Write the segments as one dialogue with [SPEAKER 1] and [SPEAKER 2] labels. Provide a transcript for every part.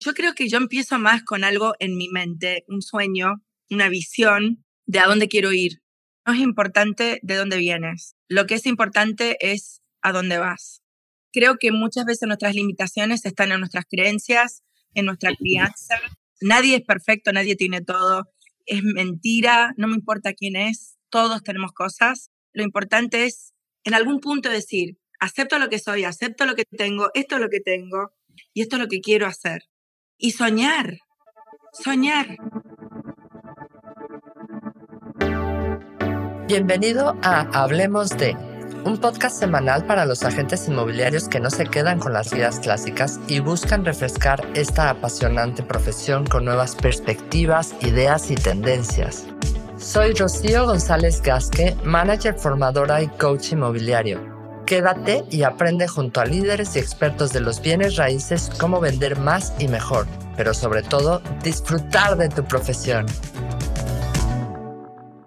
[SPEAKER 1] Yo creo que yo empiezo más con algo en mi mente, un sueño, una visión de a dónde quiero ir. No es importante de dónde vienes. Lo que es importante es a dónde vas. Creo que muchas veces nuestras limitaciones están en nuestras creencias, en nuestra crianza. Nadie es perfecto, nadie tiene todo. Es mentira, no me importa quién es, todos tenemos cosas. Lo importante es en algún punto decir, acepto lo que soy, acepto lo que tengo, esto es lo que tengo y esto es lo que quiero hacer. Y soñar, soñar.
[SPEAKER 2] Bienvenido a Hablemos de, un podcast semanal para los agentes inmobiliarios que no se quedan con las vidas clásicas y buscan refrescar esta apasionante profesión con nuevas perspectivas, ideas y tendencias. Soy Rocío González Gasque, manager formadora y coach inmobiliario. Quédate y aprende junto a líderes y expertos de los bienes raíces cómo vender más y mejor, pero sobre todo disfrutar de tu profesión.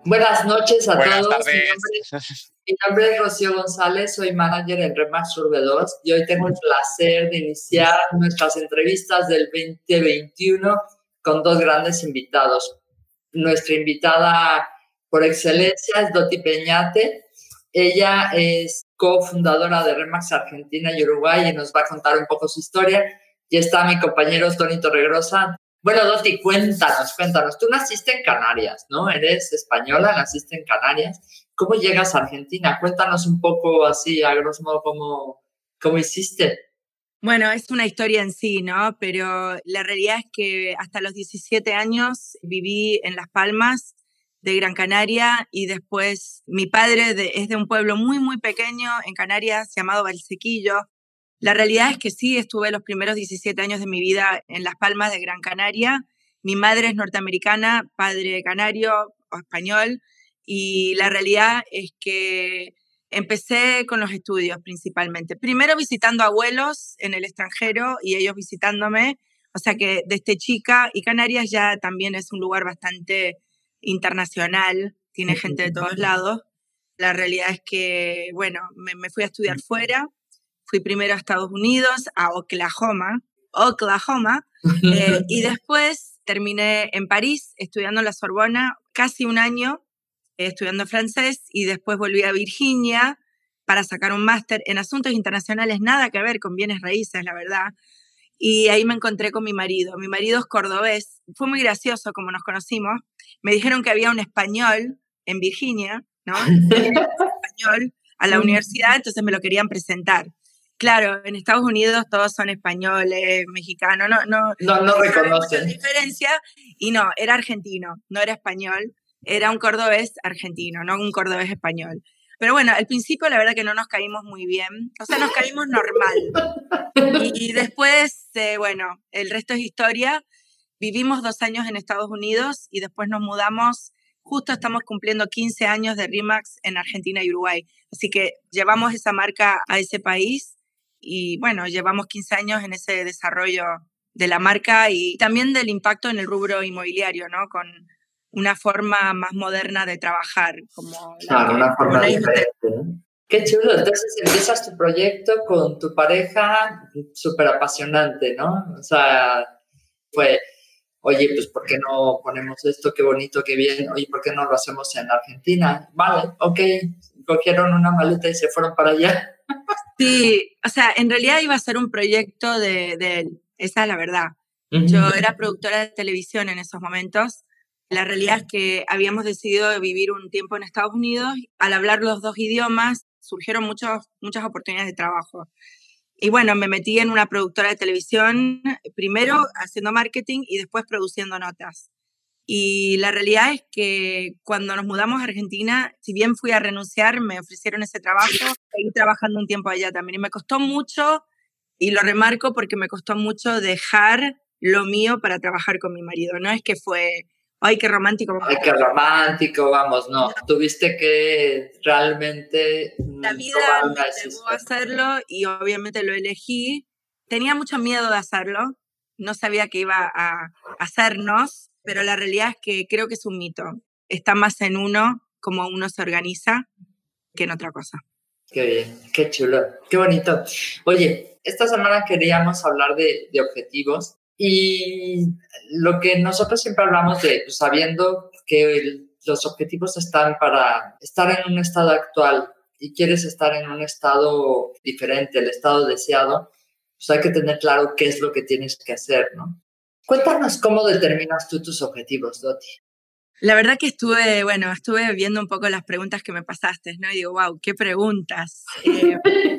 [SPEAKER 2] Buenas noches a todos. Mi nombre, es Rocío González, soy manager en Remax Urbe 2 y hoy tengo el placer de iniciar nuestras entrevistas del 2021 con dos grandes invitados. Nuestra invitada por excelencia es Doti Peñate. Ella es cofundadora de Remax Argentina y Uruguay y nos va a contar un poco su historia. Y está mi compañero Tony Torregrosa. Bueno, Doti, cuéntanos, cuéntanos. Tú naciste en Canarias, ¿no? Eres española, naciste en Canarias. ¿Cómo llegas a Argentina? Cuéntanos un poco así, a grosso modo, cómo, cómo hiciste.
[SPEAKER 1] Bueno, es una historia en sí, ¿no? Pero la realidad es que hasta los 17 años viví en Las Palmas de Gran Canaria y después mi padre es de un pueblo muy, muy pequeño en Canarias llamado Valsequillo. La realidad es que sí, estuve los primeros 17 años de mi vida en Las Palmas de Gran Canaria. Mi madre es norteamericana, padre canario o español y la realidad es que empecé con los estudios principalmente. Primero visitando abuelos en el extranjero y ellos visitándome. O sea que desde chica y Canarias ya también es un lugar bastante internacional, tiene gente de todos lados. La realidad es que, bueno, me, fui a estudiar fuera, fui primero a Estados Unidos, a Oklahoma, Oklahoma, eh, y después terminé en París estudiando en la Sorbona casi un año, eh, estudiando francés, y después volví a Virginia para sacar un máster en asuntos internacionales, nada que ver con bienes raíces, la verdad. Y ahí me encontré con mi marido. Mi marido es cordobés. Fue muy gracioso como nos conocimos, me dijeron que había un español en Virginia, ¿no? español a la universidad, entonces me lo querían presentar. Claro, en Estados Unidos todos son españoles, mexicanos, no, no,
[SPEAKER 2] no, no reconocen.
[SPEAKER 1] diferencia. Y no, era argentino, no era español, era un cordobés argentino, no un cordobés español. Pero bueno, al principio la verdad que no nos caímos muy bien, o sea, nos caímos normal. Y, después, eh, bueno, el resto es historia. Vivimos dos años en Estados Unidos y después nos mudamos. Justo estamos cumpliendo 15 años de Remax en Argentina y Uruguay. Así que llevamos esa marca a ese país y bueno, llevamos 15 años en ese desarrollo de la marca y también del impacto en el rubro inmobiliario, ¿no? Con una forma más moderna de trabajar. Como
[SPEAKER 2] claro, una forma diferente. Qué chulo. Entonces empiezas tu proyecto con tu pareja súper apasionante, ¿no? O sea, fue oye, pues ¿por qué no ponemos esto? Qué bonito, qué bien, oye, ¿por qué no lo hacemos en Argentina? Vale, ok, cogieron una maleta y se fueron para allá.
[SPEAKER 1] Sí, o sea, en realidad iba a ser un proyecto de, de esa es la verdad. Yo era productora de televisión en esos momentos. La realidad es que habíamos decidido vivir un tiempo en Estados Unidos. Al hablar los dos idiomas, surgieron muchos, muchas oportunidades de trabajo. Y bueno, me metí en una productora de televisión, primero haciendo marketing y después produciendo notas. Y la realidad es que cuando nos mudamos a Argentina, si bien fui a renunciar, me ofrecieron ese trabajo, seguí trabajando un tiempo allá también. Y me costó mucho, y lo remarco porque me costó mucho dejar lo mío para trabajar con mi marido. No es que fue ay, qué romántico.
[SPEAKER 2] Ay, qué romántico, vamos, no. Tuviste que realmente...
[SPEAKER 1] La vida me llevó a hacerlo y obviamente lo elegí. Tenía mucho miedo de hacerlo, no sabía que iba a hacernos, pero la realidad es que creo que es un mito. Está más en uno, como uno se organiza, que en otra cosa.
[SPEAKER 2] Qué bien, qué chulo, qué bonito. Oye, esta semana queríamos hablar de, de objetivos Y lo que nosotros siempre hablamos de, pues, sabiendo que los objetivos están para estar en un estado actual y quieres estar en un estado diferente, el estado deseado, pues hay que tener claro qué es lo que tienes que hacer, ¿no? Cuéntanos cómo determinas tú tus objetivos, Doti.
[SPEAKER 1] La verdad que estuve, bueno, estuve viendo un poco las preguntas que me pasaste, ¿no? Y digo, wow, qué preguntas.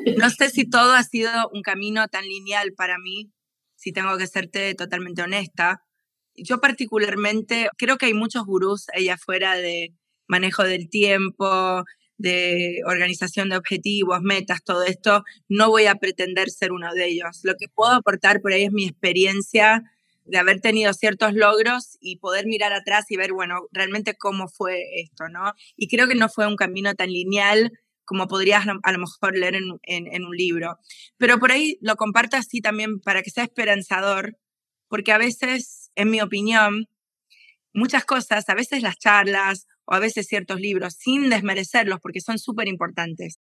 [SPEAKER 1] Eh, no sé si todo ha sido un camino tan lineal para mí, si tengo que serte totalmente honesta. Yo particularmente creo que hay muchos gurús allá afuera de manejo del tiempo, de organización de objetivos, metas, todo esto. No voy a pretender ser uno de ellos. Lo que puedo aportar por ahí es mi experiencia de haber tenido ciertos logros y poder mirar atrás y ver, bueno, realmente cómo fue esto, ¿no? Y creo que no fue un camino tan lineal como podrías a lo mejor leer en, un libro. Pero por ahí lo comparto así también para que sea esperanzador, porque a veces, en mi opinión, muchas cosas, a veces las charlas o a veces ciertos libros, sin desmerecerlos, porque son súper importantes,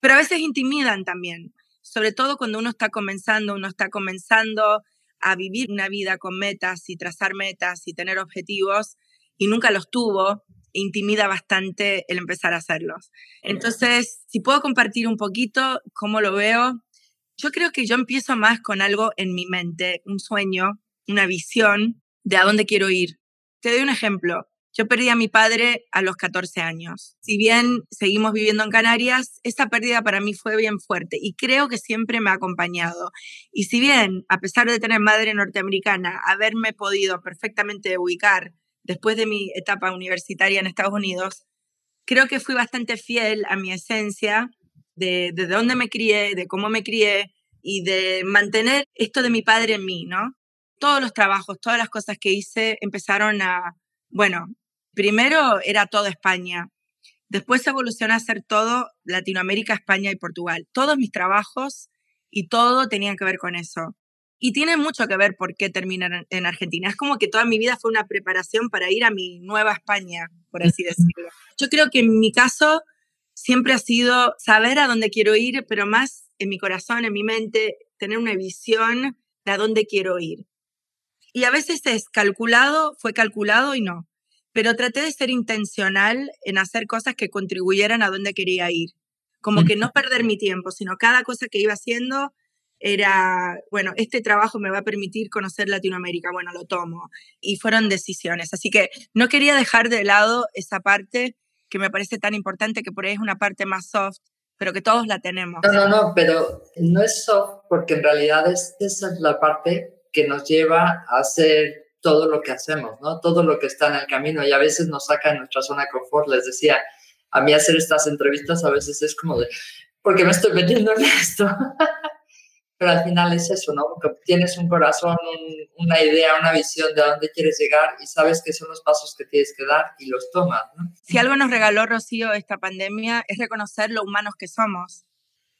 [SPEAKER 1] pero a veces intimidan también, sobre todo cuando uno está comenzando, uno está comenzando a vivir una vida con metas y trazar metas y tener objetivos y nunca los tuvo intimida bastante el empezar a hacerlos. Entonces, si puedo compartir un poquito cómo lo veo, yo creo que yo empiezo más con algo en mi mente, un sueño, una visión de a dónde quiero ir. Te doy un ejemplo. Yo perdí a mi padre a los 14 años. Si bien seguimos viviendo en Canarias, esa pérdida para mí fue bien fuerte y creo que siempre me ha acompañado. Y si bien, a pesar de tener madre norteamericana, haberme podido perfectamente ubicar después de mi etapa universitaria en Estados Unidos, creo que fui bastante fiel a mi esencia de, de dónde me crié, de cómo me crié y de mantener esto de mi padre en mí, ¿no? Todos los trabajos, todas las cosas que hice empezaron a, bueno, primero era todo España, después evolucionó a ser todo Latinoamérica, España y Portugal. Todos mis trabajos y todo tenían que ver con eso. Y tiene mucho que ver por qué terminar en Argentina. Es como que toda mi vida fue una preparación para ir a mi nueva España, por así decirlo. Yo creo que en mi caso siempre ha sido saber a dónde quiero ir, pero más en mi corazón, en mi mente, tener una visión de a dónde quiero ir. Y a veces es calculado, fue calculado y no. Pero traté de ser intencional en hacer cosas que contribuyeran a dónde quería ir. Como que no perder mi tiempo, sino cada cosa que iba haciendo era, bueno, este trabajo me va a permitir conocer Latinoamérica, bueno, lo tomo. Y fueron decisiones. Así que no quería dejar de lado esa parte que me parece tan importante, que por ahí es una parte más soft, pero que todos la tenemos.
[SPEAKER 2] No, no, no, pero no es soft porque en realidad es, esa es la parte que nos lleva a hacer todo lo que hacemos, ¿no? Todo lo que está en el camino y a veces nos saca de nuestra zona de confort. Les decía, a mí hacer estas entrevistas a veces es como de, ¿por qué me estoy metiendo en esto? pero al final es eso, ¿no? Porque tienes un corazón, una idea, una visión de a dónde quieres llegar y sabes que son los pasos que tienes que dar y los tomas, ¿no?
[SPEAKER 1] Si algo nos regaló Rocío esta pandemia es reconocer lo humanos que somos.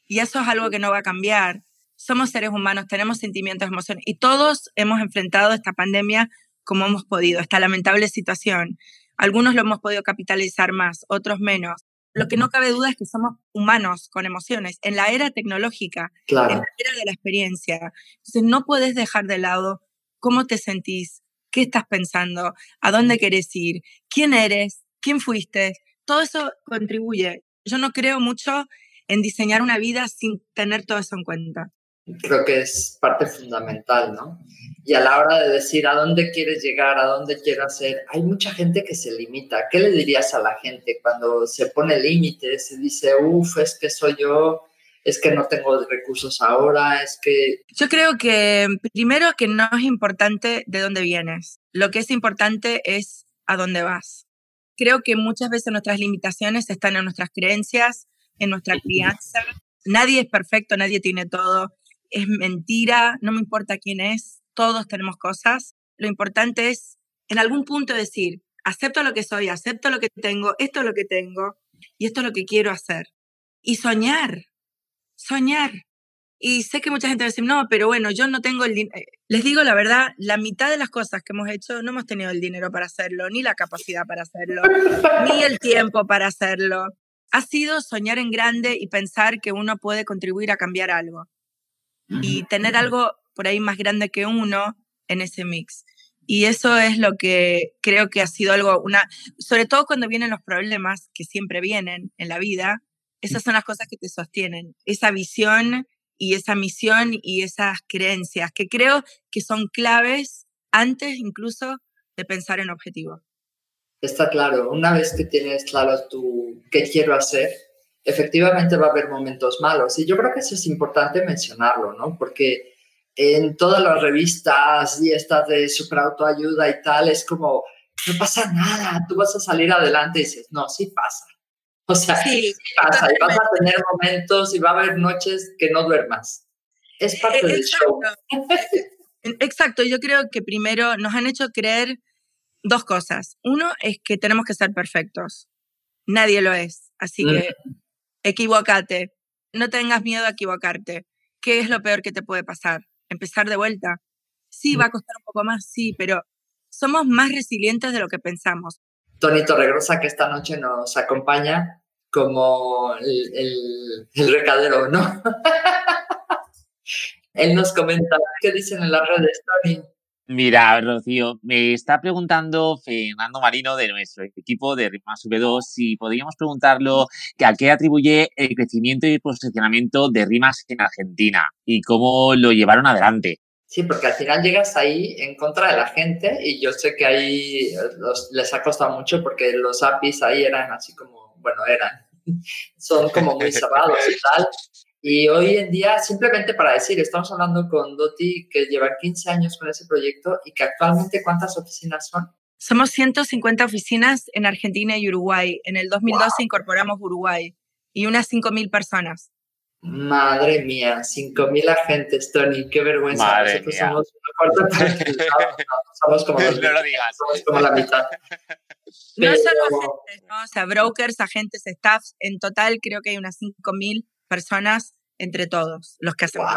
[SPEAKER 1] Y eso es algo que no va a cambiar. Somos seres humanos, tenemos sentimientos, emociones y todos hemos enfrentado esta pandemia como hemos podido, esta lamentable situación. Algunos lo hemos podido capitalizar más, otros menos. Lo que no cabe duda es que somos humanos con emociones en la era tecnológica, en la era de la experiencia. Entonces no puedes dejar de lado cómo te sentís, qué estás pensando, a dónde querés ir, quién eres, quién fuiste. Todo eso contribuye. Yo no creo mucho en diseñar una vida sin tener todo eso en cuenta
[SPEAKER 2] creo que es parte fundamental, ¿no? Y a la hora de decir a dónde quieres llegar, a dónde quiero hacer, hay mucha gente que se limita. ¿Qué le dirías a la gente cuando se pone límites y dice, uff, es que soy yo, es que no tengo recursos ahora, es que...
[SPEAKER 1] Yo creo que primero que no es importante de dónde vienes, lo que es importante es a dónde vas. Creo que muchas veces nuestras limitaciones están en nuestras creencias, en nuestra crianza. Nadie es perfecto, nadie tiene todo es mentira, no me importa quién es, todos tenemos cosas. Lo importante es en algún punto decir, acepto lo que soy, acepto lo que tengo, esto es lo que tengo y esto es lo que quiero hacer. Y soñar, soñar. Y sé que mucha gente va a decir, no, pero bueno, yo no tengo el dinero. Les digo la verdad, la mitad de las cosas que hemos hecho no hemos tenido el dinero para hacerlo, ni la capacidad para hacerlo, ni el tiempo para hacerlo. Ha sido soñar en grande y pensar que uno puede contribuir a cambiar algo y tener algo por ahí más grande que uno en ese mix. Y eso es lo que creo que ha sido algo, una, sobre todo cuando vienen los problemas, que siempre vienen en la vida, esas son las cosas que te sostienen, esa visión y esa misión y esas creencias, que creo que son claves antes incluso de pensar en objetivos.
[SPEAKER 2] Está claro, una vez que tienes claro tú qué quiero hacer, efectivamente va a haber momentos malos. Y yo creo que eso es importante mencionarlo, ¿no? Porque en todas las revistas y estas de superautoayuda y tal, es como, no pasa nada, tú vas a salir adelante y dices, no, sí pasa. O sea, sí, pasa, y vas a tener momentos y va a haber noches que no duermas. Es parte e-, del show.
[SPEAKER 1] Exacto, yo creo que primero nos han hecho creer dos cosas. Uno es que tenemos que ser perfectos. Nadie lo es. Así que equivócate. No tengas miedo a equivocarte. ¿Qué es lo peor que te puede pasar? Empezar de vuelta. Sí, va a costar un poco más, sí, pero somos más resilientes de lo que pensamos.
[SPEAKER 2] Tony Torregrosa, que esta noche nos acompaña como el, el recadero, ¿no? Él nos comenta, ¿qué dicen en las redes, Tony?
[SPEAKER 3] Mira, Rocío, me está preguntando Fernando Marino de nuestro equipo de Rimas V2 si podríamos preguntarlo que a qué atribuye el crecimiento y el posicionamiento de Rimas en Argentina y cómo lo llevaron adelante.
[SPEAKER 2] Sí, porque al final llegas ahí en contra de la gente y yo sé que ahí les ha costado mucho porque los APIs ahí eran así como, bueno, eran, son como muy cerrados y tal. Y hoy en día, simplemente para decir, estamos hablando con Doti, que lleva 15 años con ese proyecto y que actualmente, ¿cuántas oficinas son?
[SPEAKER 1] Somos 150 oficinas en Argentina y Uruguay. En el 2012 incorporamos Uruguay y unas 5.000 personas.
[SPEAKER 2] Madre mía, 5.000 agentes, Tony, qué vergüenza.
[SPEAKER 3] Madre mía. somos una cuarta parte somos como, no lo digas.
[SPEAKER 2] Somos como la mitad.
[SPEAKER 1] No solo agentes, ¿no? o sea, brokers, agentes, staffs, en total creo que hay unas 5.000 personas entre todos los que hacemos.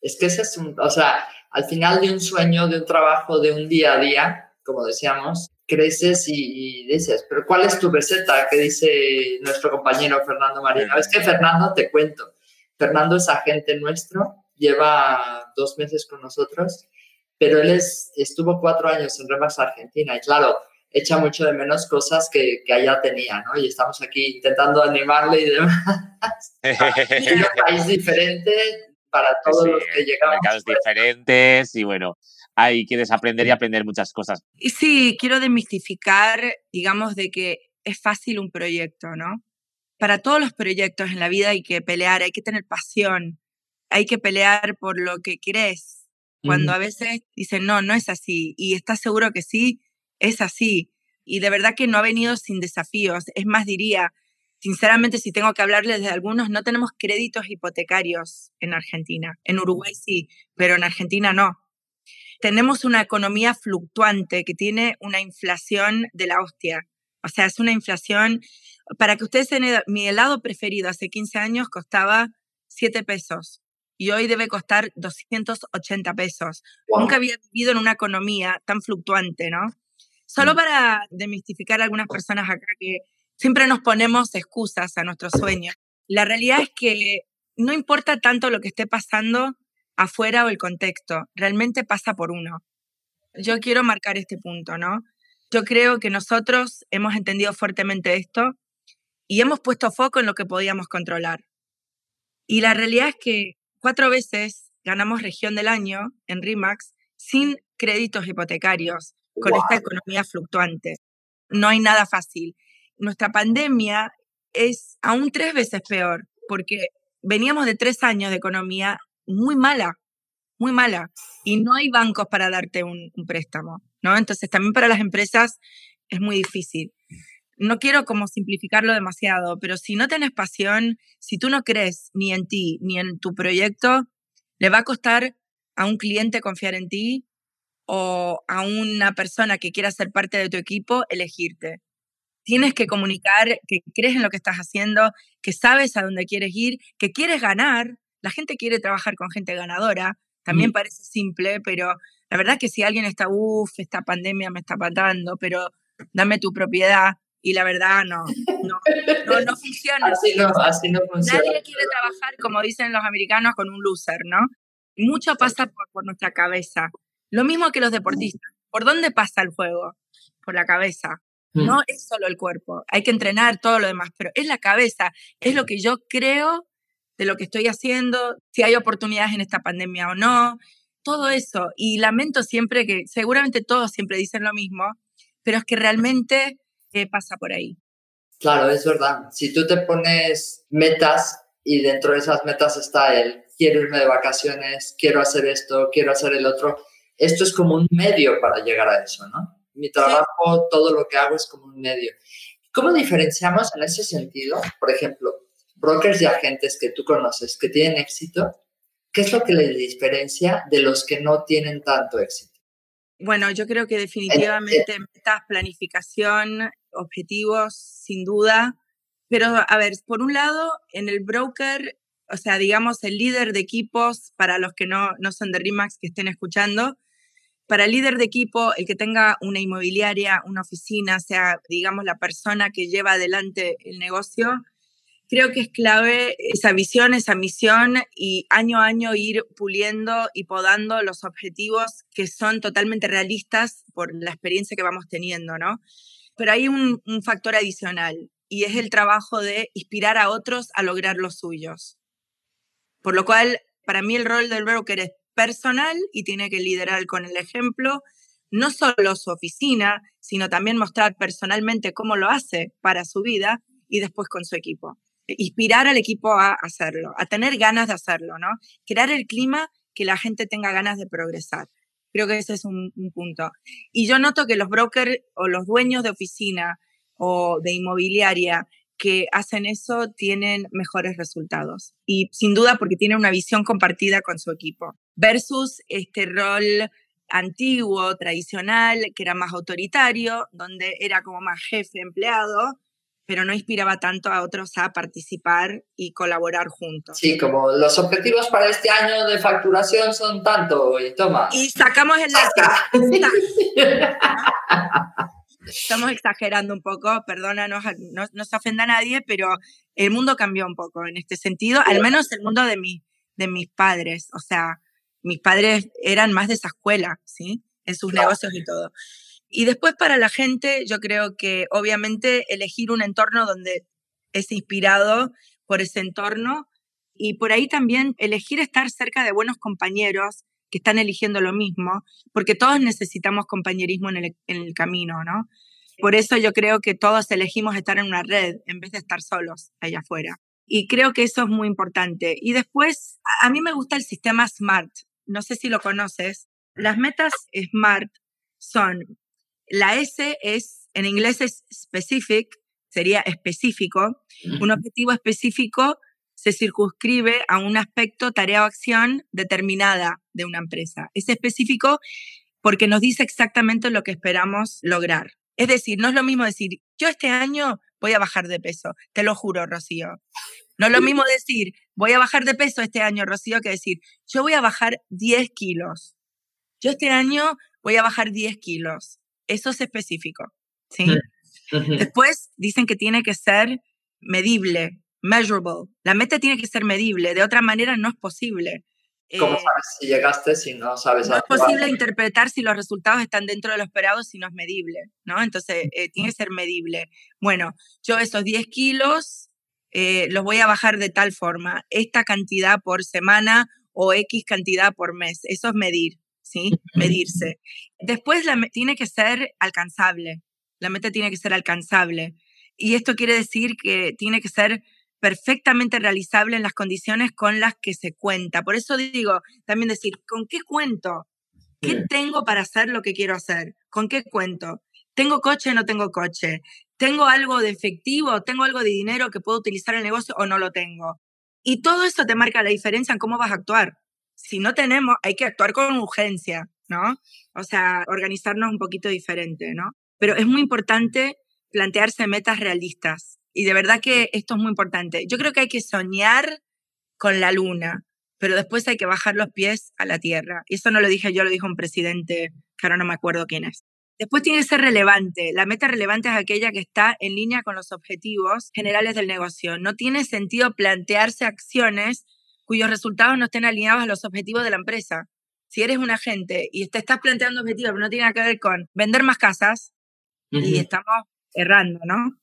[SPEAKER 2] Es que ese es un, o sea, al final de un sueño, de un trabajo, de un día a día, como decíamos, creces y, dices, pero ¿cuál es tu receta? Que dice nuestro compañero Fernando Marino. Es que Fernando, te cuento, Fernando es agente nuestro, lleva dos meses con nosotros, pero él es, estuvo cuatro años en Remas Argentina y claro, echa mucho de menos cosas que, que allá tenía, ¿no? Y estamos aquí intentando animarle y demás. es un país diferente para todos los que llegamos.
[SPEAKER 3] Mercados diferentes y bueno, hay que desaprender y aprender muchas cosas.
[SPEAKER 1] Y sí, quiero desmistificar, digamos, de que es fácil un proyecto, ¿no? Para todos los proyectos en la vida hay que pelear, hay que tener pasión, hay que pelear por lo que querés. Cuando a veces dicen, no, no es así, y estás seguro que sí, es así. Y de verdad que no ha venido sin desafíos. Es más, diría, sinceramente, si tengo que hablarles de algunos, no tenemos créditos hipotecarios en Argentina. En Uruguay sí, pero en Argentina no. Tenemos una economía fluctuante que tiene una inflación de la hostia. O sea, es una inflación, para que ustedes tengan, mi helado preferido hace 15 años costaba 7 pesos y hoy debe costar 280 pesos. Nunca había vivido en una economía tan fluctuante, ¿no? Solo mm. para demistificar a algunas personas acá que siempre nos ponemos excusas a nuestros sueños. La realidad es que no importa tanto lo que esté pasando afuera o el contexto, realmente pasa por uno. Yo quiero marcar este punto, ¿no? Yo creo que nosotros hemos entendido fuertemente esto y hemos puesto foco en lo que podíamos controlar. Y la realidad es que cuatro veces ganamos región del año en RIMAX sin créditos hipotecarios, con esta economía fluctuante. No hay nada fácil. Nuestra pandemia es aún tres veces peor, porque veníamos de tres años de economía muy mala, muy mala, y no hay bancos para darte un, préstamo, ¿no? Entonces también para las empresas es muy difícil. No quiero como simplificarlo demasiado, pero si no tienes pasión, si tú no crees ni en ti ni en tu proyecto, le va a costar a un cliente confiar en ti o a una persona que quiera ser parte de tu equipo, elegirte. Tienes que comunicar que crees en lo que estás haciendo, que sabes a dónde quieres ir, que quieres ganar. La gente quiere trabajar con gente ganadora. También parece simple, pero la verdad es que si alguien está, uff, esta pandemia me está matando, pero dame tu propiedad. Y la verdad, no, no, no, funciona.
[SPEAKER 2] Así no, así no funciona.
[SPEAKER 1] Nadie quiere trabajar, como dicen los americanos, con un loser, ¿no? Mucho pasa por nuestra cabeza Lo mismo que los deportistas. ¿Por dónde pasa el juego? Por la cabeza. No mm. es solo el cuerpo. Hay que entrenar todo lo demás, pero es la cabeza. Es lo que yo creo de lo que estoy haciendo, si hay oportunidades en esta pandemia o no, todo eso. Y lamento siempre que, seguramente todos siempre dicen lo mismo, pero es que realmente eh, pasa por ahí.
[SPEAKER 2] Claro, es verdad. Si tú te pones metas y dentro de esas metas está el quiero irme de vacaciones, quiero hacer esto, quiero hacer el otro, esto es como un medio para llegar a eso, ¿no? Mi trabajo, todo lo que hago es como un medio. ¿Cómo diferenciamos en ese sentido? Por ejemplo, brokers y agentes que tú conoces que tienen éxito, ¿qué es lo que les diferencia de los que no tienen tanto éxito?
[SPEAKER 1] Bueno, yo creo que definitivamente metas, planificación, objetivos, sin duda. Pero, a ver, por un lado, en el broker, o sea, digamos, el líder de equipos, para los que no, no son de RIMAX que estén escuchando, para el líder de equipo, el que tenga una inmobiliaria, una oficina, sea, digamos, la persona que lleva adelante el negocio, creo que es clave esa visión, esa misión y año a año ir puliendo y podando los objetivos que son totalmente realistas por la experiencia que vamos teniendo, ¿no? Pero hay un, un factor adicional y es el trabajo de inspirar a otros a lograr los suyos. Por lo cual, para mí el rol del broker es personal y tiene que liderar con el ejemplo, no solo su oficina, sino también mostrar personalmente cómo lo hace para su vida y después con su equipo inspirar al equipo a hacerlo, a tener ganas de hacerlo, ¿no? Crear el clima que la gente tenga ganas de progresar. Creo que ese es un, punto. Y yo noto que los brokers o los dueños de oficina o de inmobiliaria que hacen eso tienen mejores resultados. Y sin duda porque tienen una visión compartida con su equipo. Versus este rol antiguo, tradicional, que era más autoritario, donde era como más jefe empleado, pero no inspiraba tanto a otros a participar y colaborar juntos.
[SPEAKER 2] Sí, como los objetivos para este año de facturación son tanto, y toma.
[SPEAKER 1] Y sacamos el Estamos exagerando un poco, perdona, no, no, se ofenda a nadie, pero el mundo cambió un poco en este sentido, al menos el mundo de, mi, de mis padres. O sea, mis padres eran más de esa escuela, ¿sí? En sus negocios y todo. Y después para la gente, yo creo que obviamente elegir un entorno donde es inspirado por ese entorno y por ahí también elegir estar cerca de buenos compañeros que están eligiendo lo mismo, porque todos necesitamos compañerismo en el, en el camino, ¿no? Por eso yo creo que todos elegimos estar en una red en vez de estar solos allá afuera. Y creo que eso es muy importante. Y después, a mí me gusta el sistema SMART. No sé si lo conoces. Las metas SMART son la S es, en inglés es specific, sería específico. Un objetivo específico se circunscribe a un aspecto, tarea o acción determinada de una empresa. Es específico porque nos dice exactamente lo que esperamos lograr. Es decir, no es lo mismo decir, yo este año voy a bajar de peso, te lo juro, Rocío. No es lo mismo decir, voy a bajar de peso este año, Rocío, que decir, yo voy a bajar 10 kilos. Yo este año voy a bajar 10 kilos. Eso es específico. ¿sí? Después dicen que tiene que ser medible, measurable. La meta tiene que ser medible, de otra manera no es posible.
[SPEAKER 2] ¿Cómo eh, sabes si llegaste si no sabes?
[SPEAKER 1] No es posible interpretar si los resultados están dentro de lo esperado si no es medible, ¿no? Entonces, eh, tiene que ser medible. Bueno, yo esos 10 kilos eh, los voy a bajar de tal forma, esta cantidad por semana o X cantidad por mes. Eso es medir. ¿sí? Medirse. Después la, tiene que ser alcanzable. La meta tiene que ser alcanzable. Y esto quiere decir que tiene que ser perfectamente realizable en las condiciones con las que se cuenta. Por eso digo, también decir, ¿con qué cuento? ¿Qué tengo para hacer lo que quiero hacer? ¿Con qué cuento? ¿Tengo coche o no tengo coche? ¿Tengo algo de efectivo? ¿Tengo algo de dinero que puedo utilizar en el negocio o no lo tengo? Y todo eso te marca la diferencia en cómo vas a actuar si no tenemos, hay que actuar con urgencia, ¿no? O sea, organizarnos un poquito diferente, ¿no? Pero es muy importante plantearse metas realistas. Y de verdad que esto es muy importante. Yo creo que hay que soñar con la luna, pero después hay que bajar los pies a la tierra. Y eso no lo dije yo, lo dijo un presidente, que ahora no me acuerdo quién es. Después tiene que ser relevante. La meta relevante es aquella que está en línea con los objetivos generales del negocio. No tiene sentido plantearse acciones cuyos resultados no estén alineados a los objetivos de la empresa. si eres un agente y te estás planteando objetivos pero no tiene que ver con vender más casas, y estamos errando, ¿no?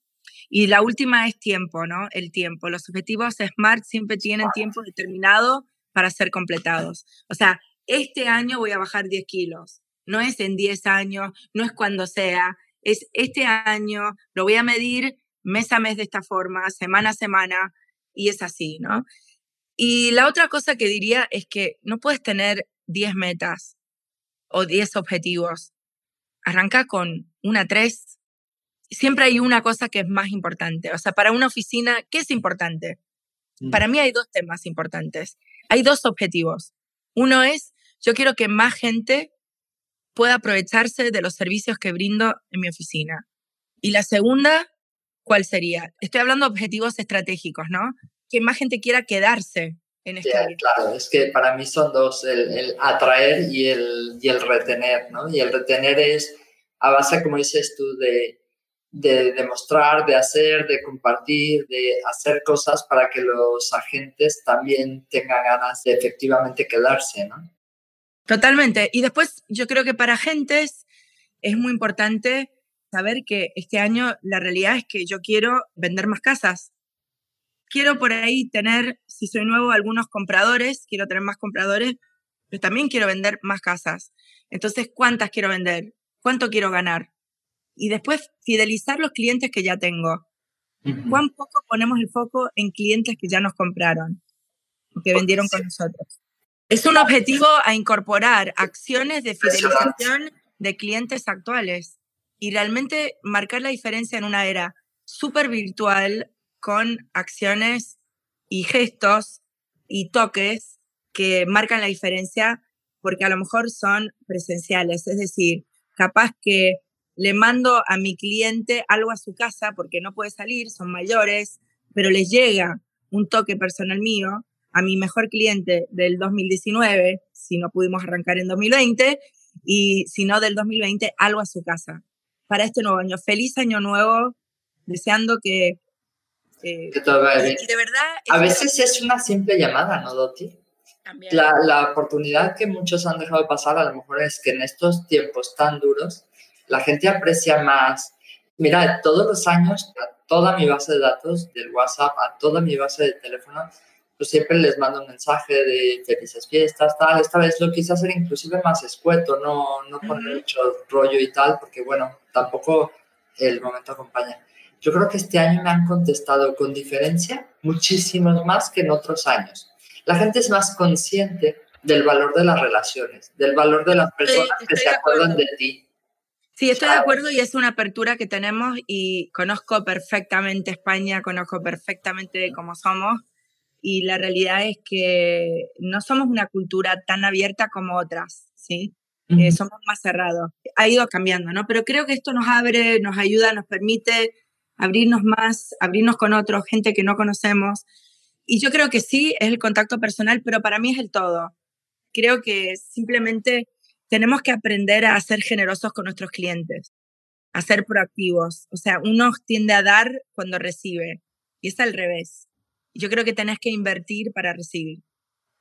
[SPEAKER 1] Y la última es tiempo, ¿no? El tiempo. Los objetivos SMART siempre tienen tiempo determinado para ser completados. O sea, este año voy a bajar 10 kilos. No es en 10 años, no es cuando sea, es este año, lo voy a medir mes a mes de esta forma, semana a semana, y es así, ¿no? Y la otra cosa que diría es que no puedes tener 10 metas o 10 objetivos. Arranca con una, tres. Siempre hay una cosa que es más importante. O sea, para una oficina, ¿qué es importante? Mm. Para mí hay dos temas importantes. Hay dos objetivos. Uno es, yo quiero que más gente pueda aprovecharse de los servicios que brindo en mi oficina. Y la segunda, ¿cuál sería? Estoy hablando de objetivos estratégicos, ¿no? Que más gente quiera quedarse en este
[SPEAKER 2] Claro, es que para mí son dos, el, atraer y el, y el retener, ¿no? Y el retener es a base, como dices tú, de, de demostrar, de hacer, de compartir, de hacer cosas para que los agentes también tengan ganas de efectivamente quedarse, ¿no?
[SPEAKER 1] Totalmente. Y después yo creo que para agentes es muy importante saber que este año la realidad es que yo quiero vender más casas. Quiero por ahí tener, si soy nuevo, algunos compradores, quiero tener más compradores, pero también quiero vender más casas. Entonces, ¿cuántas quiero vender? ¿Cuánto quiero ganar? Y después fidelizar los clientes que ya tengo. ¿Cuán poco ponemos el foco en clientes que ya nos compraron o que vendieron con nosotros? Es un objetivo a incorporar acciones de fidelización de clientes actuales y realmente marcar la diferencia en una era súper virtual con acciones y gestos y toques que marcan la diferencia porque a lo mejor son presenciales, es decir, capaz que le mando a mi cliente algo a su casa porque no puede salir, son mayores, pero les llega un toque personal mío a mi mejor cliente del 2019, si no pudimos arrancar en 2020, y si no del 2020, algo a su casa para este nuevo año. Feliz año nuevo, deseando que...
[SPEAKER 2] Eh, que todo vaya bien. de verdad... A veces es una simple llamada, ¿no, Doti? La, la, oportunidad que muchos han dejado pasar a lo mejor es que en estos tiempos tan duros la gente aprecia más. Mira, todos los años a toda mi base de datos del WhatsApp, a toda mi base de teléfono, pues siempre les mando un mensaje de felices fiestas, tal. Esta vez lo quise hacer inclusive más escueto, no, no poner mucho rollo y tal, porque bueno, tampoco el momento acompaña. Yo creo que este año me han contestado con diferencia muchísimos más que en otros años la gente es más consciente del valor de las relaciones, del valor de las personas que se acuerdan de ti.
[SPEAKER 1] Sí, estoy de acuerdo y es una apertura que tenemos y conozco perfectamente España, conozco perfectamente cómo somos y la realidad es que no somos una cultura tan abierta como otras, ¿sí? Eh, somos más cerrados. Ha ido cambiando, ¿no? Pero creo que esto nos abre, nos ayuda, nos permite abrirnos más, abrirnos con otros, gente que no conocemos y yo creo que sí, es el contacto personal, pero para mí es el todo. Creo que simplemente tenemos que aprender a ser generosos con nuestros clientes, a ser proactivos. O sea, uno tiende a dar cuando recibe y es al revés. Yo creo que tenés que invertir para recibir.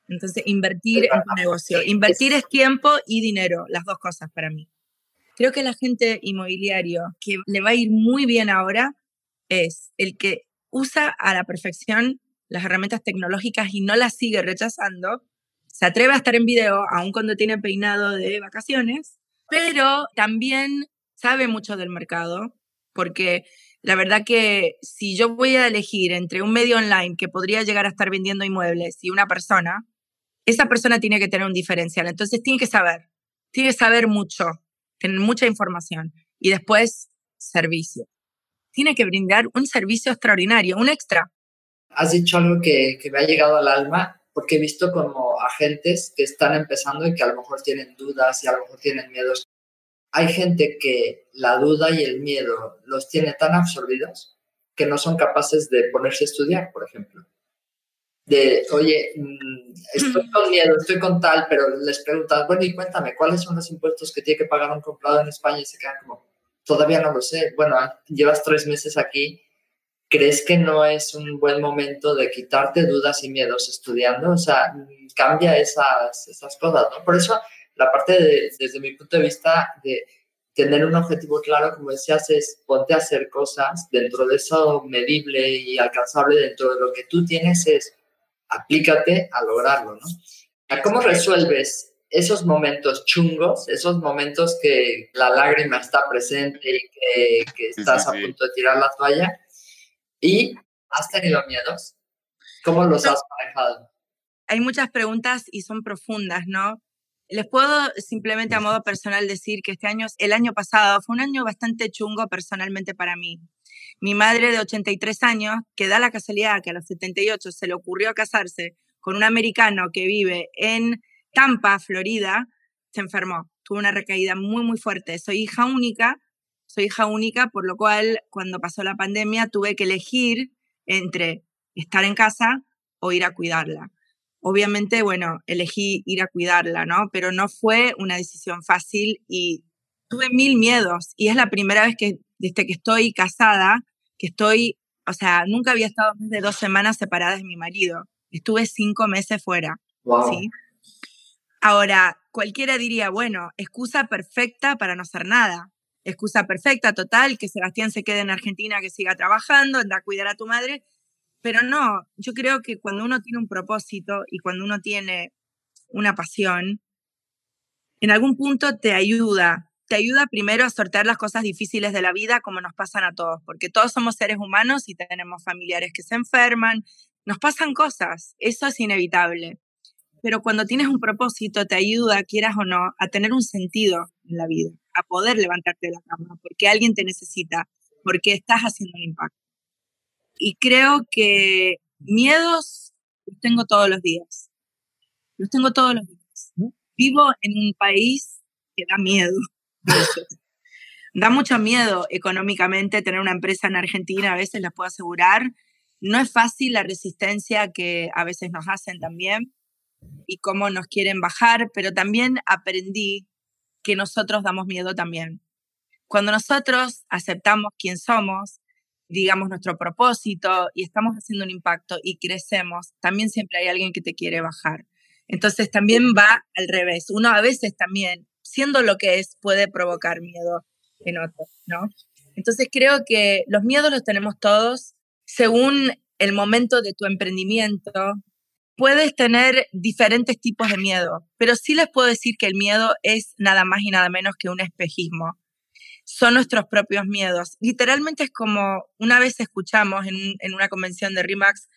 [SPEAKER 1] Entonces, invertir en tu negocio. Invertir es tiempo y dinero, las dos cosas para mí. Creo que la gente inmobiliario que le va a ir muy bien ahora es el que usa a la perfección las herramientas tecnológicas y no las sigue rechazando, se atreve a estar en video aun cuando tiene peinado de vacaciones, pero también sabe mucho del mercado, porque la verdad que si yo voy a elegir entre un medio online que podría llegar a estar vendiendo inmuebles y una persona, esa persona tiene que tener un diferencial. Entonces tiene que saber, tiene que saber mucho, tener mucha información y después servicio. Tiene que brindar un servicio extraordinario, un extra
[SPEAKER 2] has dicho algo que, que, me ha llegado al alma porque he visto como agentes que están empezando y que a lo mejor tienen dudas y a lo mejor tienen miedos. Hay gente que la duda y el miedo los tiene tan absorbidos que no son capaces de ponerse a estudiar, por ejemplo. De, oye, mm, estoy con miedo, estoy con tal, pero les preguntas, bueno, y cuéntame, ¿cuáles son los impuestos que tiene que pagar un comprador en España? Y se quedan como, todavía no lo sé. Bueno, llevas tres meses aquí, ¿crees que no es un buen momento de quitarte dudas y miedos estudiando? O sea, cambia esas, esas cosas, ¿no? Por eso la parte de, desde mi punto de vista de tener un objetivo claro, como decías, es ponte a hacer cosas dentro de eso medible y alcanzable, dentro de lo que tú tienes es aplícate a lograrlo, ¿no? ¿Cómo resuelves esos momentos chungos, esos momentos que la lágrima está presente y que, estás a punto de tirar la toalla? ¿Y has tenido miedos? ¿Cómo los has manejado?
[SPEAKER 1] Hay muchas preguntas y son profundas, ¿no? Les puedo simplemente a modo personal decir que este año, el año pasado, fue un año bastante chungo personalmente para mí. Mi madre de 83 años, que da la casualidad que a los 78 se le ocurrió casarse con un americano que vive en Tampa, Florida, se enfermó. Tuvo una recaída muy, muy fuerte. Soy hija única, soy hija única, por lo cual cuando pasó la pandemia tuve que elegir entre estar en casa o ir a cuidarla obviamente, bueno, elegí ir a cuidarla, ¿no? Pero no fue una decisión fácil y tuve mil miedos. Y es la primera vez que, desde que estoy casada, que estoy, o sea, nunca había estado más de dos semanas separada de mi marido. Estuve cinco meses fuera. ¿sí? Ahora, cualquiera diría, bueno, excusa perfecta para no hacer nada. Excusa perfecta, total, que Sebastián se quede en Argentina, que siga trabajando, anda a cuidar a tu madre. Pero no, yo creo que cuando uno tiene un propósito y cuando uno tiene una pasión, en algún punto te ayuda, te ayuda primero a sortear las cosas difíciles de la vida como nos pasan a todos, porque todos somos seres humanos y tenemos familiares que se enferman, nos pasan cosas, eso es inevitable. Pero cuando tienes un propósito te ayuda, quieras o no, a tener un sentido en la vida, a poder levantarte de la cama, porque alguien te necesita, porque estás haciendo un impacto. Y creo que miedos los tengo todos los días. Los tengo todos los días. Vivo en un país que da miedo. da mucho miedo económicamente tener una empresa en Argentina, a veces la puedo asegurar. No es fácil la resistencia que a veces nos hacen también y cómo nos quieren bajar, pero también aprendí que nosotros damos miedo también. Cuando nosotros aceptamos quién somos, digamos, nuestro propósito y estamos haciendo un impacto y crecemos, también siempre hay alguien que te quiere bajar. Entonces también va al revés. Uno a veces también, siendo lo que es, puede provocar miedo en otros, ¿no? Entonces creo que los miedos los tenemos todos según el momento de tu emprendimiento. Puedes tener diferentes tipos de miedo, pero sí les puedo decir que el miedo es nada más y nada menos que un espejismo son nuestros propios miedos. Literalmente es como una vez escuchamos en, una convención de RIMAX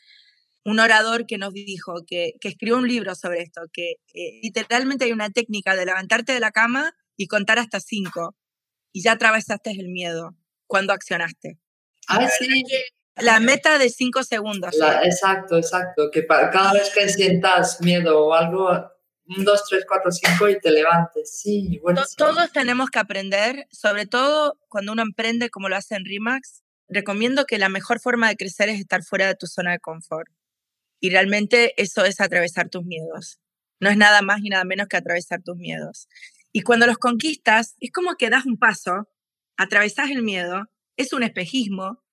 [SPEAKER 1] un orador que nos dijo que, escribió un libro sobre esto, que eh, literalmente hay una técnica de levantarte de la cama y contar hasta cinco y ya atravesaste el miedo cuando accionaste.
[SPEAKER 2] Ah, sí.
[SPEAKER 1] La meta de cinco segundos.
[SPEAKER 2] exacto, exacto. Que cada vez que sientas miedo o algo, un, dos, tres, cuatro, cinco y te levantes. Sí, bueno.
[SPEAKER 1] Todos tenemos que aprender, sobre todo cuando uno emprende como lo hace en RIMAX. Recomiendo que la mejor forma de crecer es estar fuera de tu zona de confort. Y realmente eso es atravesar tus miedos. No es nada más ni nada menos que atravesar tus miedos. Y cuando los conquistas, es como que das un paso, atravesas el miedo, es un espejismo,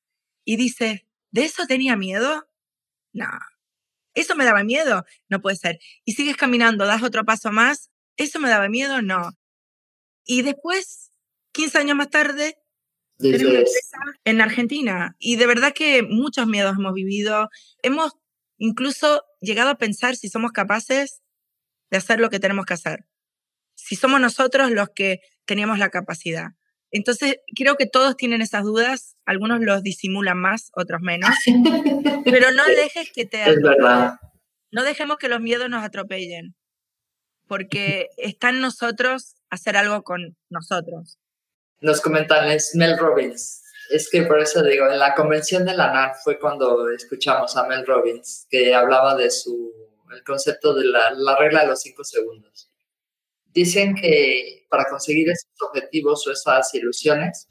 [SPEAKER 1] y dices, ¿de eso tenía miedo? No, ¿Eso me daba miedo? No puede ser. Y sigues caminando, das otro paso más. ¿Eso me daba miedo? No. Y después, 15 años más tarde, tenemos una empresa en Argentina. Y de verdad que muchos miedos hemos vivido. Hemos incluso llegado a pensar si somos capaces de hacer lo que tenemos que hacer. Si somos nosotros los que teníamos la capacidad. Entonces, creo que todos tienen esas dudas, algunos los disimulan más, otros menos, pero no dejes que te...
[SPEAKER 2] Es verdad.
[SPEAKER 1] No dejemos que los miedos nos atropellen, porque está en nosotros hacer algo con nosotros.
[SPEAKER 2] Nos comentan, es Mel Robbins. Es que por eso digo, en la convención de la NAR fue cuando escuchamos a Mel Robbins, que hablaba de su, el concepto de la, la regla de los cinco segundos. Dicen que para conseguir esos objetivos o esas ilusiones,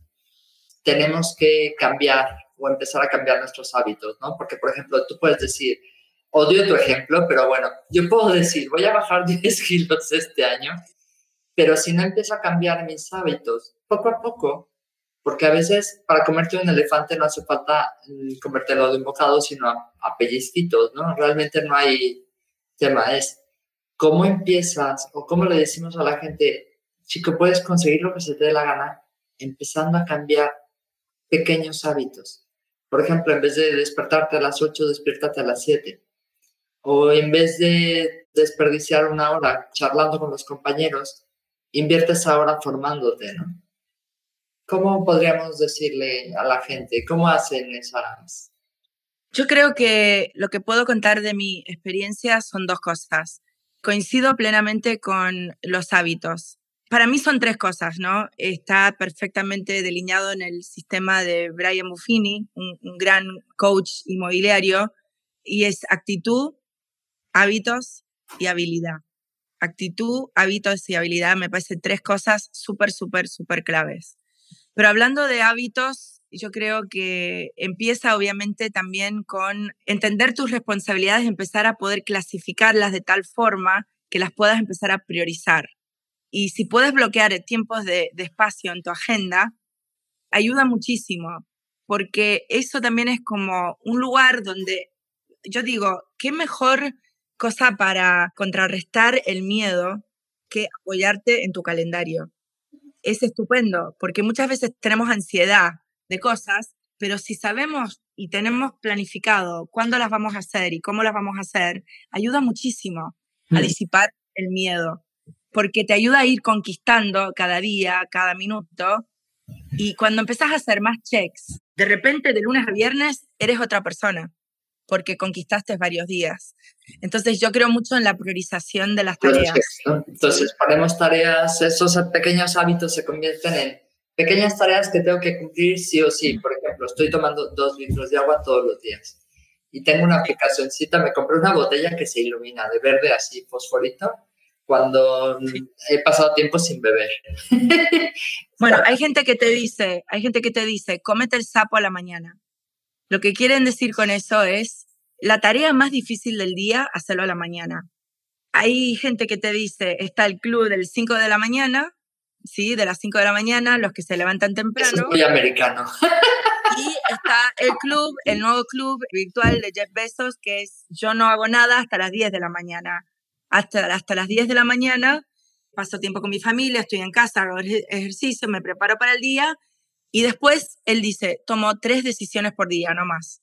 [SPEAKER 2] tenemos que cambiar o empezar a cambiar nuestros hábitos, ¿no? Porque, por ejemplo, tú puedes decir, odio tu ejemplo, pero bueno, yo puedo decir, voy a bajar 10 kilos este año, pero si no empiezo a cambiar mis hábitos, poco a poco Porque a veces para comerte un elefante no hace falta mm, comértelo de un bocado, sino a, a ¿no? Realmente no hay tema. Es cómo empiezas o cómo le decimos a la gente, chico, puedes conseguir lo que se te dé la gana, empezando a cambiar pequeños hábitos. Por ejemplo, en vez de despertarte a las 8, despiértate a las 7. O en vez de desperdiciar una hora charlando con los compañeros, invierte esa hora formándote, ¿no? ¿Cómo podríamos decirle a la gente? ¿Cómo hacen esas?
[SPEAKER 1] Yo creo que lo que puedo contar de mi experiencia son dos cosas. Coincido plenamente con los hábitos. Para mí son tres cosas, ¿no? Está perfectamente delineado en el sistema de Brian Buffini, un, gran coach inmobiliario, y es actitud, hábitos y habilidad. Actitud, hábitos y habilidad me parecen tres cosas súper, súper, súper claves. Pero hablando de hábitos, yo creo que empieza obviamente también con entender tus responsabilidades, empezar a poder clasificarlas de tal forma que las puedas empezar a priorizar. Y si puedes bloquear tiempos de, de espacio en tu agenda, ayuda muchísimo, porque eso también es como un lugar donde yo digo, qué mejor cosa para contrarrestar el miedo que apoyarte en tu calendario es estupendo, porque muchas veces tenemos ansiedad de cosas, pero si sabemos y tenemos planificado cuándo las vamos a hacer y cómo las vamos a hacer, ayuda muchísimo a mm. disipar el miedo, porque te ayuda a ir conquistando cada día, cada minuto, y cuando empezás a hacer más checks, de repente de lunes a viernes eres otra persona porque conquistaste varios días. Entonces yo creo mucho en la priorización de las tareas.
[SPEAKER 2] Entonces ponemos tareas, esos pequeños hábitos se convierten en pequeñas tareas que tengo que cumplir sí o sí. Por ejemplo, estoy tomando dos litros de agua todos los días y tengo una aplicacióncita, me compré una botella que se ilumina de verde así fosforito cuando he pasado tiempo sin beber.
[SPEAKER 1] bueno, hay gente que te dice, hay gente que te dice, cómete el sapo a la mañana. Lo que quieren decir con eso es la tarea más difícil del día, hacerlo a la mañana. Hay gente que te dice, está el club del 5 de la mañana, ¿sí? De las 5 de la mañana, los que se levantan temprano.
[SPEAKER 2] es muy americano.
[SPEAKER 1] Y está el club, el nuevo club virtual de Jeff Bezos, que es yo no hago nada hasta las 10 de la mañana. Hasta, hasta las 10 de la mañana paso tiempo con mi familia, estoy en casa, hago ejercicio, me preparo para el día y después él dice, tomo tres decisiones por día, no más.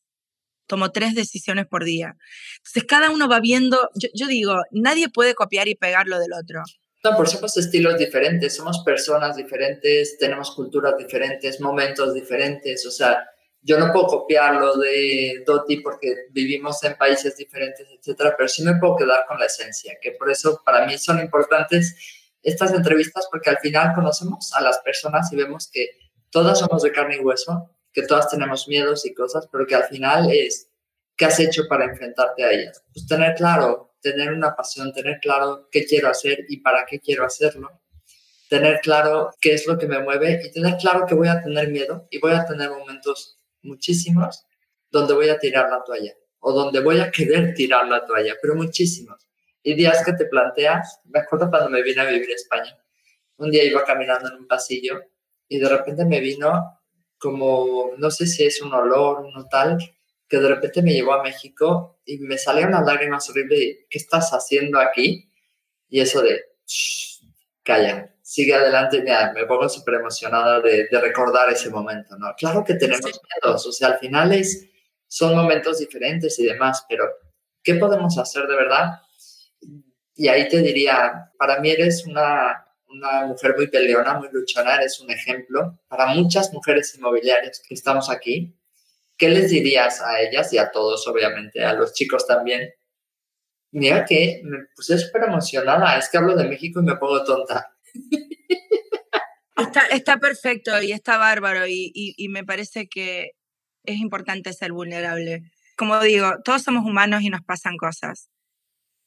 [SPEAKER 1] Tomo tres decisiones por día. Entonces cada uno va viendo, yo, digo, nadie puede copiar y pegar lo del otro.
[SPEAKER 2] No, por somos estilos diferentes, somos personas diferentes, tenemos culturas diferentes, momentos diferentes. O sea, yo no puedo copiar lo de Doti porque vivimos en países diferentes, etcétera, pero sí me puedo quedar con la esencia, que por eso para mí son importantes estas entrevistas porque al final conocemos a las personas y vemos que todas somos de carne y hueso, que todas tenemos miedos y cosas, pero que al final es, ¿qué has hecho para enfrentarte a ellas? Pues tener claro, tener una pasión, tener claro qué quiero hacer y para qué quiero hacerlo, tener claro qué es lo que me mueve y tener claro que voy a tener miedo y voy a tener momentos muchísimos donde voy a tirar la toalla o donde voy a querer tirar la toalla, pero muchísimos. Y días que te planteas, me acuerdo cuando me vine a vivir a España, un día iba caminando en un pasillo y de repente me vino como, no sé si es un olor, un tal, que de repente me llevó a México y me salieron las lágrimas horribles. ¿Qué estás haciendo aquí? Y eso de, calla, sigue adelante. Mira, me pongo súper emocionada de, de, recordar ese momento, ¿no? Claro que tenemos miedos, o sea, al final es, son momentos diferentes y demás, pero ¿qué podemos hacer de verdad? Y ahí te diría, para mí eres una una mujer muy peleona, muy luchona, eres un ejemplo para muchas mujeres inmobiliarias que estamos aquí. ¿Qué les dirías a ellas y a todos, obviamente, a los chicos también? Mira que me puse súper emocionada, es que hablo de México y me pongo tonta.
[SPEAKER 1] Está, está perfecto y está bárbaro y, y, y me parece que es importante ser vulnerable. Como digo, todos somos humanos y nos pasan cosas.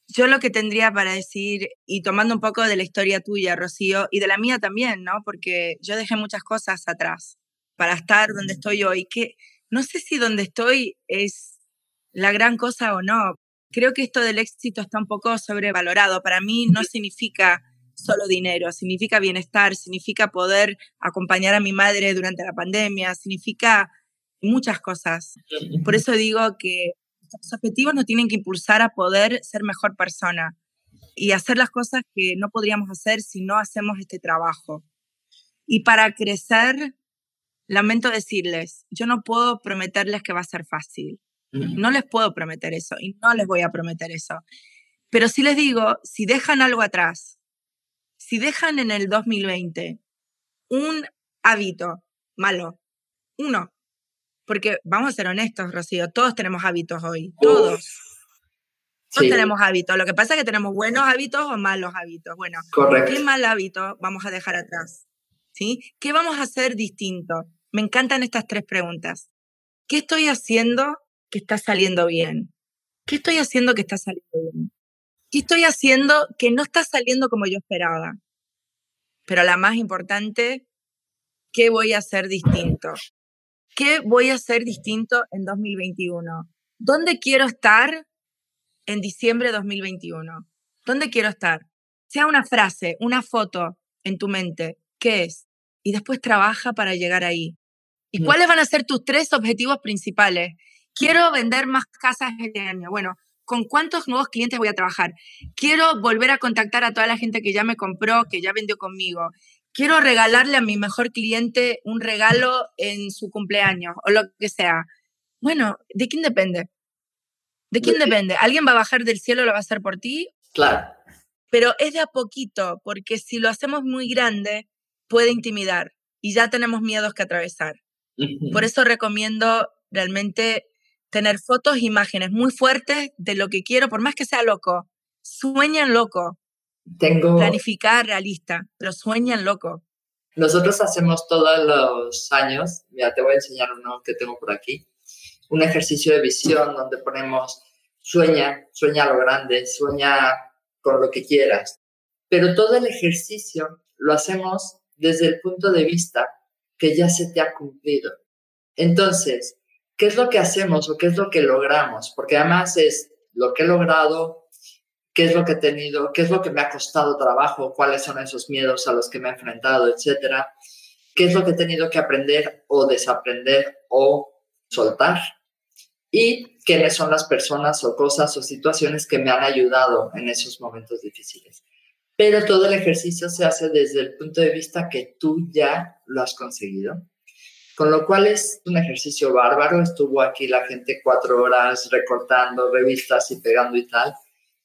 [SPEAKER 1] Yo lo que tendría para decir, y tomando un poco de la historia tuya, Rocío, y de la mía también, ¿no? Porque yo dejé muchas cosas atrás para estar donde estoy hoy, que no sé si donde estoy es la gran cosa o no. Creo que esto del éxito está un poco sobrevalorado. Para mí no significa solo dinero, significa bienestar, significa poder acompañar a mi madre durante la pandemia, significa muchas cosas. Por eso digo que los objetivos nos tienen que impulsar a poder ser mejor persona y hacer las cosas que no podríamos hacer si no hacemos este trabajo. Y para crecer, lamento decirles, yo no puedo prometerles que va a ser fácil. No les puedo prometer eso y no les voy a prometer eso. Pero sí les digo, si dejan algo atrás, si dejan en el 2020 un hábito malo, uno, porque vamos a ser honestos, Rocío, todos tenemos hábitos hoy, todos. Todos tenemos hábitos. Lo que pasa es que tenemos buenos hábitos o malos hábitos. Bueno, ¿qué mal hábito vamos a dejar atrás? ¿Sí? ¿Qué vamos a hacer distinto? Me encantan estas tres preguntas. ¿Qué estoy haciendo que está saliendo bien? ¿Qué estoy haciendo que está saliendo bien? ¿Qué estoy haciendo que no está saliendo como yo esperaba? Pero la más importante, ¿qué voy a hacer distinto? ¿Qué voy a hacer distinto en 2021? ¿Dónde quiero estar en diciembre de 2021? ¿Dónde quiero estar? Sea una frase, una foto en tu mente. ¿Qué es? Y después trabaja para llegar ahí. ¿Y cuáles van a ser tus tres objetivos principales? Quiero vender más casas este año. Bueno, ¿con cuántos nuevos clientes voy a trabajar? Quiero volver a contactar a toda la gente que ya me compró, que ya vendió conmigo quiero regalarle a mi mejor cliente un regalo en su cumpleaños o lo que sea. Bueno, ¿de quién depende? ¿De quién depende? ¿Alguien va a bajar del cielo y lo va a hacer por ti?
[SPEAKER 2] Claro.
[SPEAKER 1] Pero es de a poquito, porque si lo hacemos muy grande, puede intimidar y ya tenemos miedos que atravesar. Por eso recomiendo realmente tener fotos, imágenes muy fuertes de lo que quiero, por más que sea loco. Sueñan loco,
[SPEAKER 2] tengo...
[SPEAKER 1] Planificar realista, pero sueñan loco.
[SPEAKER 2] Nosotros hacemos todos los años, mira, te voy a enseñar uno que tengo por aquí, un ejercicio de visión donde ponemos sueña, sueña lo grande, sueña con lo que quieras. Pero todo el ejercicio lo hacemos desde el punto de vista que ya se te ha cumplido. Entonces, ¿qué es lo que hacemos o qué es lo que logramos? Porque además es lo que he logrado, qué es lo que he tenido, qué es lo que me ha costado trabajo, cuáles son esos miedos a los que me he enfrentado, etcétera, qué es lo que he tenido que aprender o desaprender o soltar y quiénes son las personas o cosas o situaciones que me han ayudado en esos momentos difíciles. Pero todo el ejercicio se hace desde el punto de vista que tú ya lo has conseguido. Con lo cual es un ejercicio bárbaro. Estuvo aquí la gente cuatro horas recortando revistas y pegando y tal.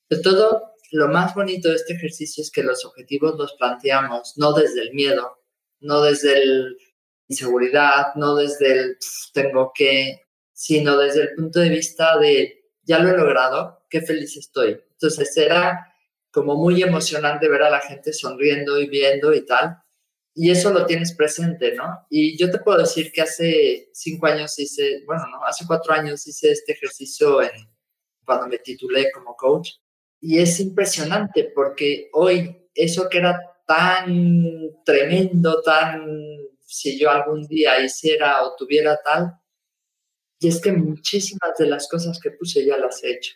[SPEAKER 2] De todo, lo más bonito de este ejercicio es que los objetivos los planteamos no desde el miedo, no desde la inseguridad, no desde el tengo que, sino desde el punto de vista de ya lo he logrado, qué feliz estoy. Entonces era como muy emocionante ver a la gente sonriendo y viendo y tal. Y eso lo tienes presente, ¿no? Y yo te puedo decir que hace cinco años hice, bueno, no, hace cuatro años hice este ejercicio en, cuando me titulé como coach y es impresionante porque hoy eso que era tan tremendo, tan, si yo algún día hiciera o tuviera tal, y es que muchísimas de las cosas que puse ya las he hecho.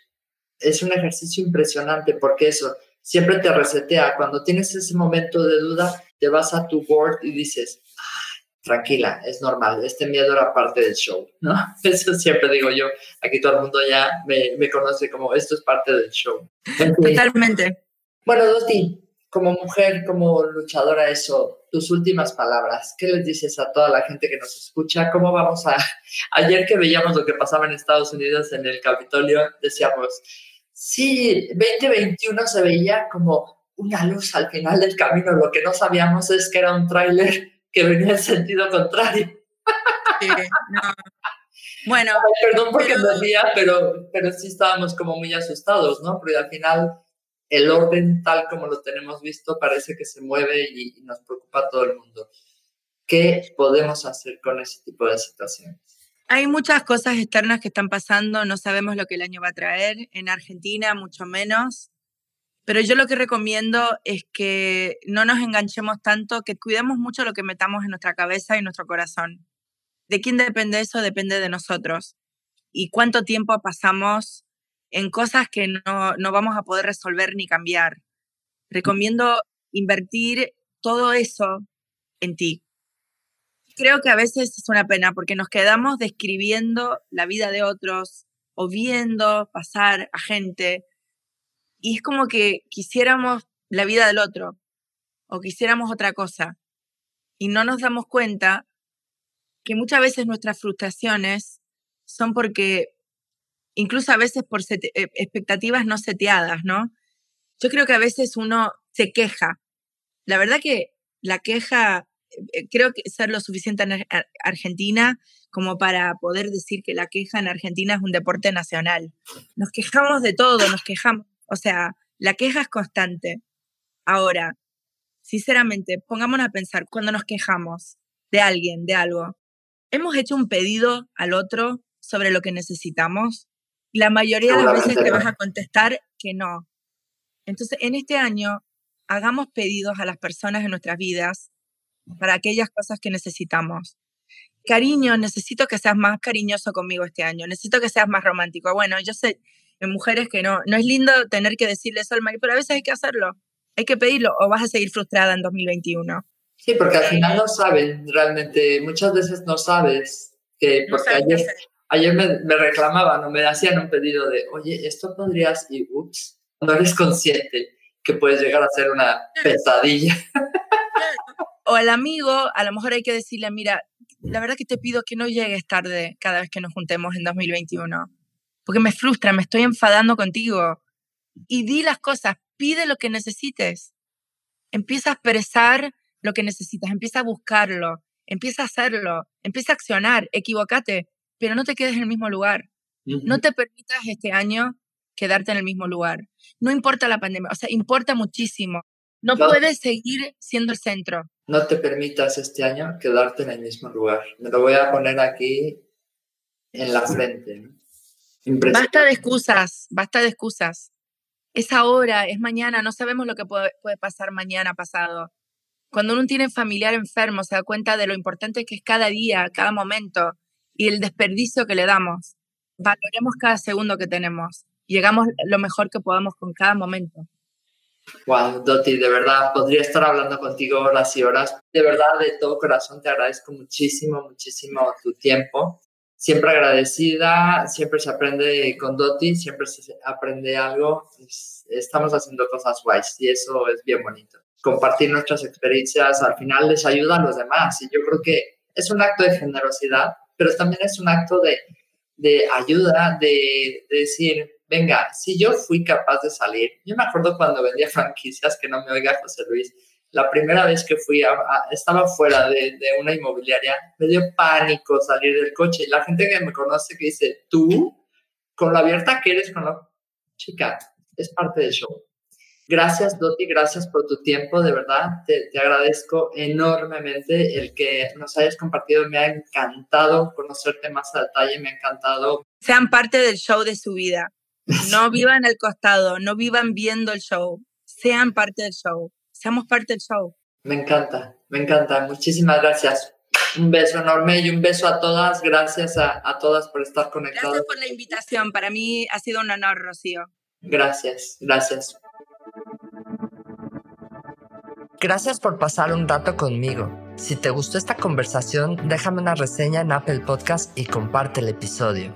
[SPEAKER 2] Es un ejercicio impresionante porque eso siempre te resetea. Cuando tienes ese momento de duda, te vas a tu board y dices, tranquila, es normal, este miedo era parte del show, ¿no? Eso siempre digo yo, aquí todo el mundo ya me, me conoce como esto es parte del show.
[SPEAKER 1] Totalmente.
[SPEAKER 2] Bueno, Doti, como mujer, como luchadora, eso, tus últimas palabras, ¿qué les dices a toda la gente que nos escucha? ¿Cómo vamos a... Ayer que veíamos lo que pasaba en Estados Unidos en el Capitolio, decíamos, sí, 2021 se veía como una luz al final del camino, lo que no sabíamos es que era un tráiler que venía en sentido contrario.
[SPEAKER 1] Bueno.
[SPEAKER 2] perdón porque pero... me pero, pero sí estábamos como muy asustados, ¿no? Porque al final el orden tal como lo tenemos visto parece que se mueve y, y nos preocupa a todo el mundo. ¿Qué podemos hacer con ese tipo de situaciones?
[SPEAKER 1] Hay muchas cosas externas que están pasando, no sabemos lo que el año va a traer, en Argentina mucho menos. Pero yo lo que recomiendo es que no nos enganchemos tanto, que cuidemos mucho lo que metamos en nuestra cabeza y nuestro corazón. ¿De quién depende eso? Depende de nosotros. Y cuánto tiempo pasamos en cosas que no, no vamos a poder resolver ni cambiar. Recomiendo invertir todo eso en ti. Creo que a veces es una pena porque nos quedamos describiendo la vida de otros o viendo pasar a gente y es como que quisiéramos la vida del otro o quisiéramos otra cosa y no nos damos cuenta que muchas veces nuestras frustraciones son porque, incluso a veces por eh, expectativas no seteadas, ¿no? Yo creo que a veces uno se queja. La verdad que la queja, creo que ser lo suficiente en Argentina como para poder decir que la queja en Argentina es un deporte nacional. Nos quejamos de todo, nos quejamos. O sea, la queja es constante. Ahora, sinceramente, pongámonos a pensar, cuando nos quejamos de alguien, de algo, hemos hecho un pedido al otro sobre lo que necesitamos. La mayoría de las veces te vas a contestar que no. Entonces, en este año, hagamos pedidos a las personas en nuestras vidas para aquellas cosas que necesitamos. Cariño, necesito que seas más cariñoso conmigo este año, necesito que seas más romántico. Bueno, yo sé, en mujeres que no, no es lindo tener que decirle eso al marido, pero a veces hay que hacerlo, hay que pedirlo o vas a seguir frustrada en 2021.
[SPEAKER 2] Sí, porque al final no saben realmente, muchas veces no sabes que, porque ayer, ayer me, me, reclamaban o me hacían un pedido de, oye, esto podrías, y ups, no eres consciente que puedes llegar a ser una pesadilla.
[SPEAKER 1] O al amigo, a lo mejor hay que decirle, mira, la verdad que te pido que no llegues tarde cada vez que nos juntemos en 2021, porque me frustra, me estoy enfadando contigo. Y di las cosas, pide lo que necesites. Empieza a expresar lo que necesitas, empieza a buscarlo, empieza a hacerlo, empieza a accionar, equivócate, pero no te quedes en el mismo lugar. No te permitas este año quedarte en el mismo lugar. No importa la pandemia, o sea, importa muchísimo. No, puedes seguir siendo el centro.
[SPEAKER 2] No te permitas este año quedarte en el mismo lugar. Me lo voy a poner aquí en la frente.
[SPEAKER 1] Basta de excusas, basta de excusas. Es ahora, es mañana, no sabemos lo que puede, puede pasar mañana pasado. Cuando uno tiene familiar enfermo, se da cuenta de lo importante que es cada día, cada momento y el desperdicio que le damos. Valoremos cada segundo que tenemos llegamos lo mejor que podamos con cada momento.
[SPEAKER 2] Wow, Doti, de verdad, podría estar hablando contigo horas y horas. De verdad, de todo corazón, te agradezco muchísimo, muchísimo tu tiempo. Siempre agradecida, siempre se aprende con Doti, siempre se aprende algo. Estamos haciendo cosas guays y eso es bien bonito. Compartir nuestras experiencias al final les ayuda a los demás y yo creo que es un acto de generosidad, pero también es un acto de, de ayuda, de, de decir, venga, si yo fui capaz de salir, yo me acuerdo cuando vendía franquicias, que no me oiga José Luis, la primera vez que fui, estaba fuera de, de, una inmobiliaria, me dio pánico salir del coche. La gente que me conoce que dice, tú, con lo abierta que eres, con lo... Chica, es parte del show. Gracias, Doti, gracias por tu tiempo, de verdad. Te, te, agradezco enormemente el que nos hayas compartido. Me ha encantado conocerte más a detalle, me ha encantado.
[SPEAKER 1] Sean parte del show de su vida. No vivan al costado, no vivan viendo el show. Sean parte del show. Seamos parte del show.
[SPEAKER 2] Me encanta, me encanta. Muchísimas gracias. Un beso enorme y un beso a todas. Gracias a, a todas por estar conectadas.
[SPEAKER 1] Gracias por la invitación. Para mí ha sido un honor, Rocío.
[SPEAKER 2] Gracias, gracias. Gracias por pasar un rato conmigo. Si te gustó esta conversación, déjame una reseña en Apple Podcast y comparte el episodio.